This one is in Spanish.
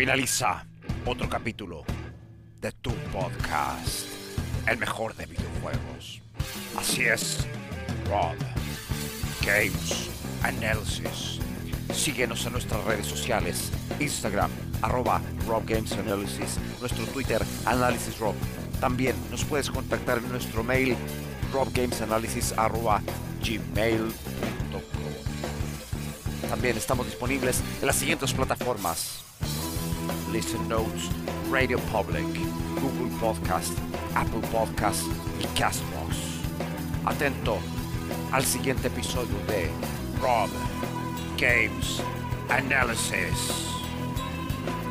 finaliza otro capítulo de tu podcast, el mejor de videojuegos. Así es, Rob Games Analysis. Síguenos en nuestras redes sociales, Instagram, arroba Rob Games Analysis, nuestro Twitter, Análisis Rob. También nos puedes contactar en nuestro mail, robgamesanalysis arroba. También estamos disponibles en las siguientes plataformas. Listen Notes, Radio Public, Google Podcast, Apple Podcast y Castbox. Atento al siguiente episodio de Rob Games Analysis.